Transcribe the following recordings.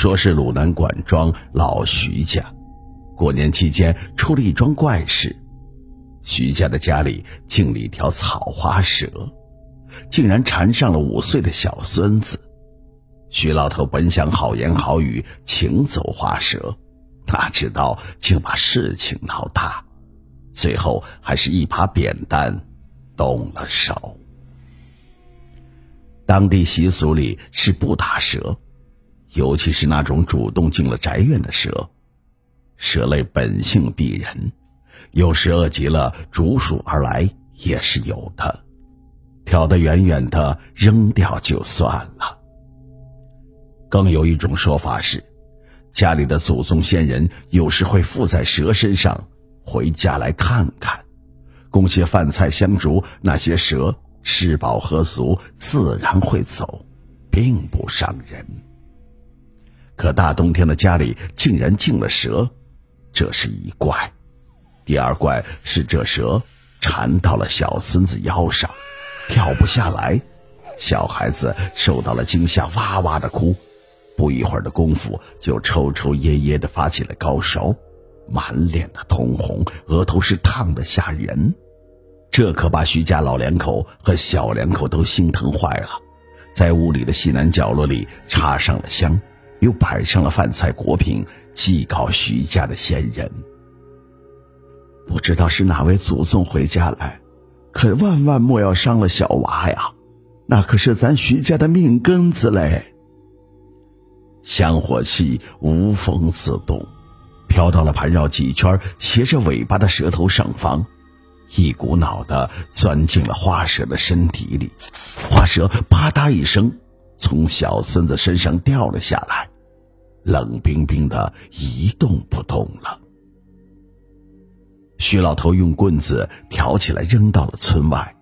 说是鲁南管庄老徐家，过年期间出了一桩怪事。徐家的家里进了一条草花蛇，竟然缠上了五岁的小孙子。徐老头本想好言好语请走花蛇，哪知道竟把事情闹大，最后还是一把扁担动了手。当地习俗里是不打蛇。尤其是那种主动进了宅院的蛇，蛇类本性逼人，有时饿极了逐鼠而来也是有的，挑得远远的扔掉就算了。更有一种说法是，家里的祖宗先人有时会附在蛇身上，回家来看看，供些饭菜香烛，那些蛇吃饱喝足，自然会走，并不伤人。可大冬天的家里竟然进了蛇，这是一怪；第二怪是这蛇缠到了小孙子腰上，跳不下来。小孩子受到了惊吓，哇哇的哭，不一会儿的功夫就抽抽噎噎的发起了高烧，满脸的通红，额头是烫的吓人。这可把徐家老两口和小两口都心疼坏了，在屋里的西南角落里插上了香。又摆上了饭菜果品，祭告徐家的先人。不知道是哪位祖宗回家来，可万万莫要伤了小娃呀！那可是咱徐家的命根子嘞。香火气无风自动，飘到了盘绕几圈、斜着尾巴的蛇头上方，一股脑的钻进了花蛇的身体里。花蛇啪嗒一声，从小孙子身上掉了下来。冷冰冰的，一动不动了。徐老头用棍子挑起来，扔到了村外，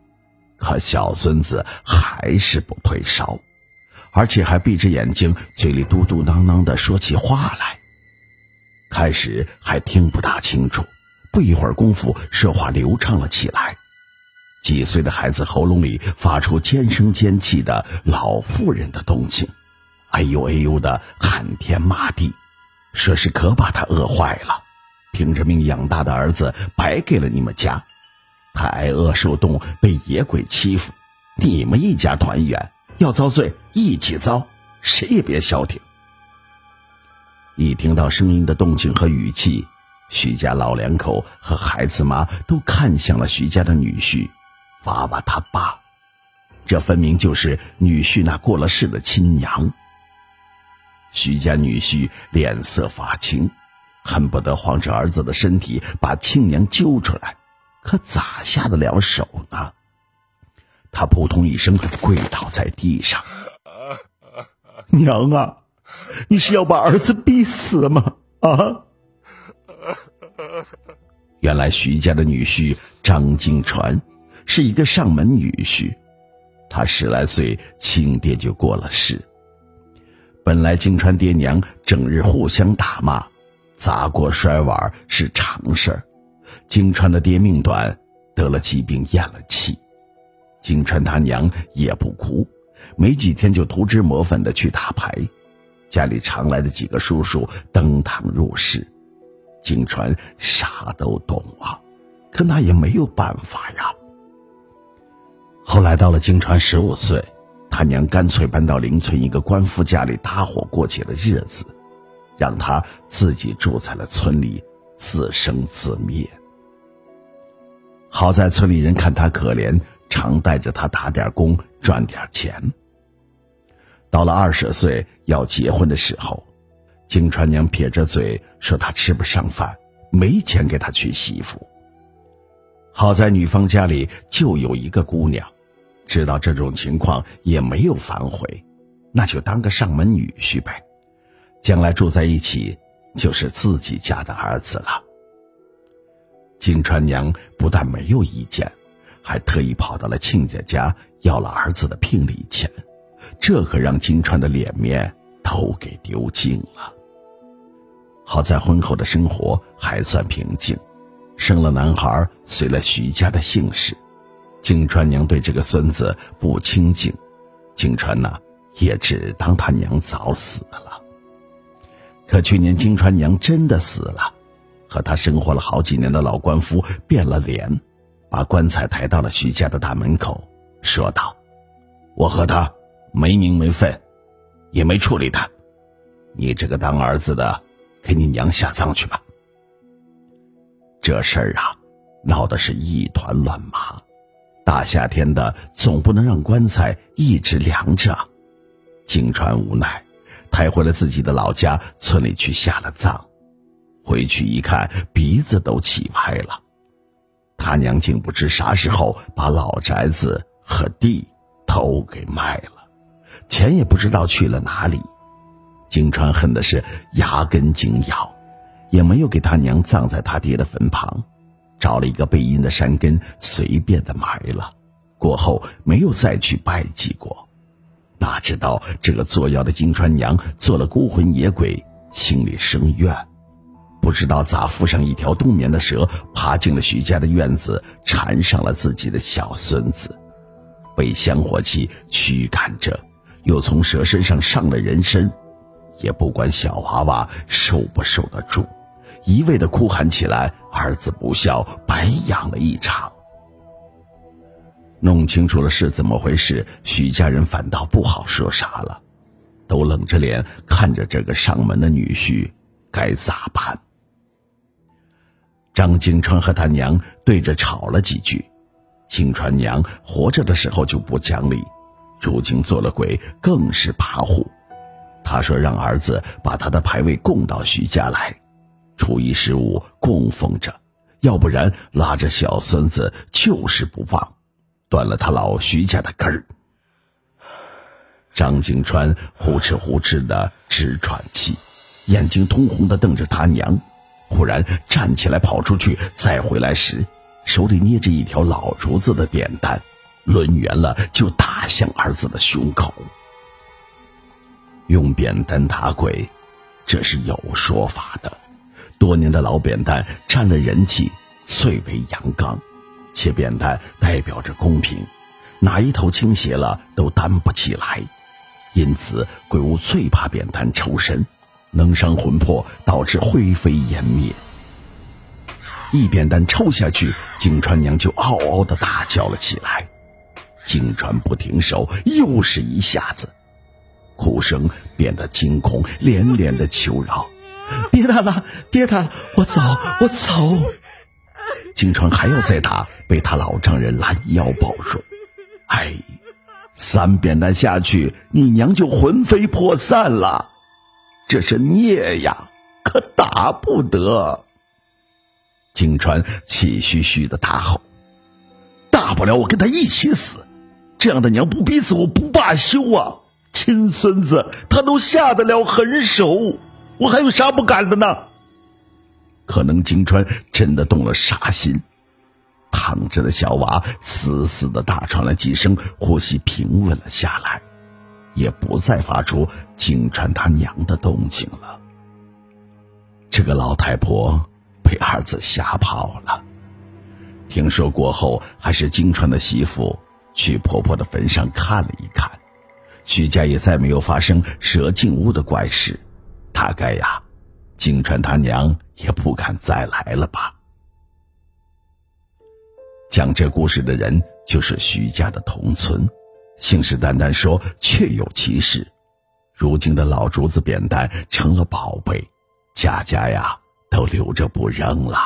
可小孙子还是不退烧，而且还闭着眼睛，嘴里嘟嘟囔囔的说起话来。开始还听不大清楚，不一会儿功夫，说话流畅了起来。几岁的孩子喉咙里发出尖声尖气的老妇人的动静。哎呦哎呦的喊天骂地，说是可把他饿坏了，拼着命养大的儿子白给了你们家，他挨饿受冻被野鬼欺负，你们一家团圆要遭罪一起遭，谁也别消停。一听到声音的动静和语气，徐家老两口和孩子妈都看向了徐家的女婿娃娃他爸，这分明就是女婿那过了世的亲娘。徐家女婿脸色发青，恨不得晃着儿子的身体把亲娘揪出来，可咋下得了手呢？他扑通一声跪倒在地上：“ 娘啊，你是要把儿子逼死吗？啊！” 原来徐家的女婿张金传是一个上门女婿，他十来岁，亲爹就过了世。本来金川爹娘整日互相打骂，砸锅摔碗是常事儿。金川的爹命短，得了疾病咽了气。金川他娘也不哭，没几天就涂脂抹粉的去打牌。家里常来的几个叔叔登堂入室，金川啥都懂啊，可那也没有办法呀。后来到了金川十五岁。他娘干脆搬到邻村一个官夫家里搭伙过起了日子，让他自己住在了村里，自生自灭。好在村里人看他可怜，常带着他打点工赚点钱。到了二十岁要结婚的时候，金川娘撇着嘴说他吃不上饭，没钱给他娶媳妇。好在女方家里就有一个姑娘。知道这种情况也没有反悔，那就当个上门女婿呗。将来住在一起就是自己家的儿子了。金川娘不但没有意见，还特意跑到了亲家家要了儿子的聘礼钱，这可让金川的脸面都给丢尽了。好在婚后的生活还算平静，生了男孩，随了徐家的姓氏。金川娘对这个孙子不亲近，金川呢也只当他娘早死了。可去年金川娘真的死了，和他生活了好几年的老官夫变了脸，把棺材抬到了徐家的大门口，说道：“我和他没名没分，也没处理他，你这个当儿子的。”给你娘下葬去吧。这事儿啊，闹的是一团乱麻。大夏天的，总不能让棺材一直凉着。景川无奈，抬回了自己的老家村里去下了葬。回去一看，鼻子都气歪了。他娘竟不知啥时候把老宅子和地都给卖了，钱也不知道去了哪里。金川恨的是牙根紧咬，也没有给他娘葬在他爹的坟旁，找了一个背阴的山根随便的埋了。过后没有再去拜祭过。哪知道这个作妖的金川娘做了孤魂野鬼，心里生怨，不知道咋附上一条冬眠的蛇，爬进了徐家的院子，缠上了自己的小孙子，被香火气驱赶着，又从蛇身上上了人身。也不管小娃娃受不受得住，一味的哭喊起来：“儿子不孝，白养了一场。”弄清楚了是怎么回事，许家人反倒不好说啥了，都冷着脸看着这个上门的女婿，该咋办？张金川和他娘对着吵了几句，金川娘活着的时候就不讲理，如今做了鬼更是跋扈。他说：“让儿子把他的牌位供到徐家来，初一十五供奉着，要不然拉着小孙子就是不放，断了他老徐家的根儿。”张景川呼哧呼哧的直喘气，眼睛通红的瞪着他娘，忽然站起来跑出去，再回来时，手里捏着一条老竹子的扁担，抡圆了就打向儿子的胸口。用扁担打鬼，这是有说法的。多年的老扁担沾了人气，最为阳刚，且扁担代表着公平，哪一头倾斜了都担不起来。因此，鬼物最怕扁担抽身，能伤魂魄，导致灰飞烟灭。一扁担抽下去，景川娘就嗷嗷的大叫了起来。景川不停手，又是一下子。哭声变得惊恐，连连的求饶：“别打了，别打了，我走，我走。”金川还要再打，被他老丈人拦腰抱住。哎，三扁担下去，你娘就魂飞魄散了，这是孽呀，可打不得。金川气吁吁的大吼：“大不了我跟他一起死，这样的娘不逼死我不罢休啊！”亲孙子，他都下得了狠手，我还有啥不敢的呢？可能金川真的动了杀心，躺着的小娃死死的大喘了几声，呼吸平稳了下来，也不再发出金川他娘的动静了。这个老太婆被儿子吓跑了，听说过后，还是金川的媳妇去婆婆的坟上看了一看。徐家也再没有发生蛇进屋的怪事，大概呀，金川他娘也不敢再来了吧。讲这故事的人就是徐家的同村，信誓旦旦说确有其事。如今的老竹子扁担成了宝贝，家家呀都留着不扔了。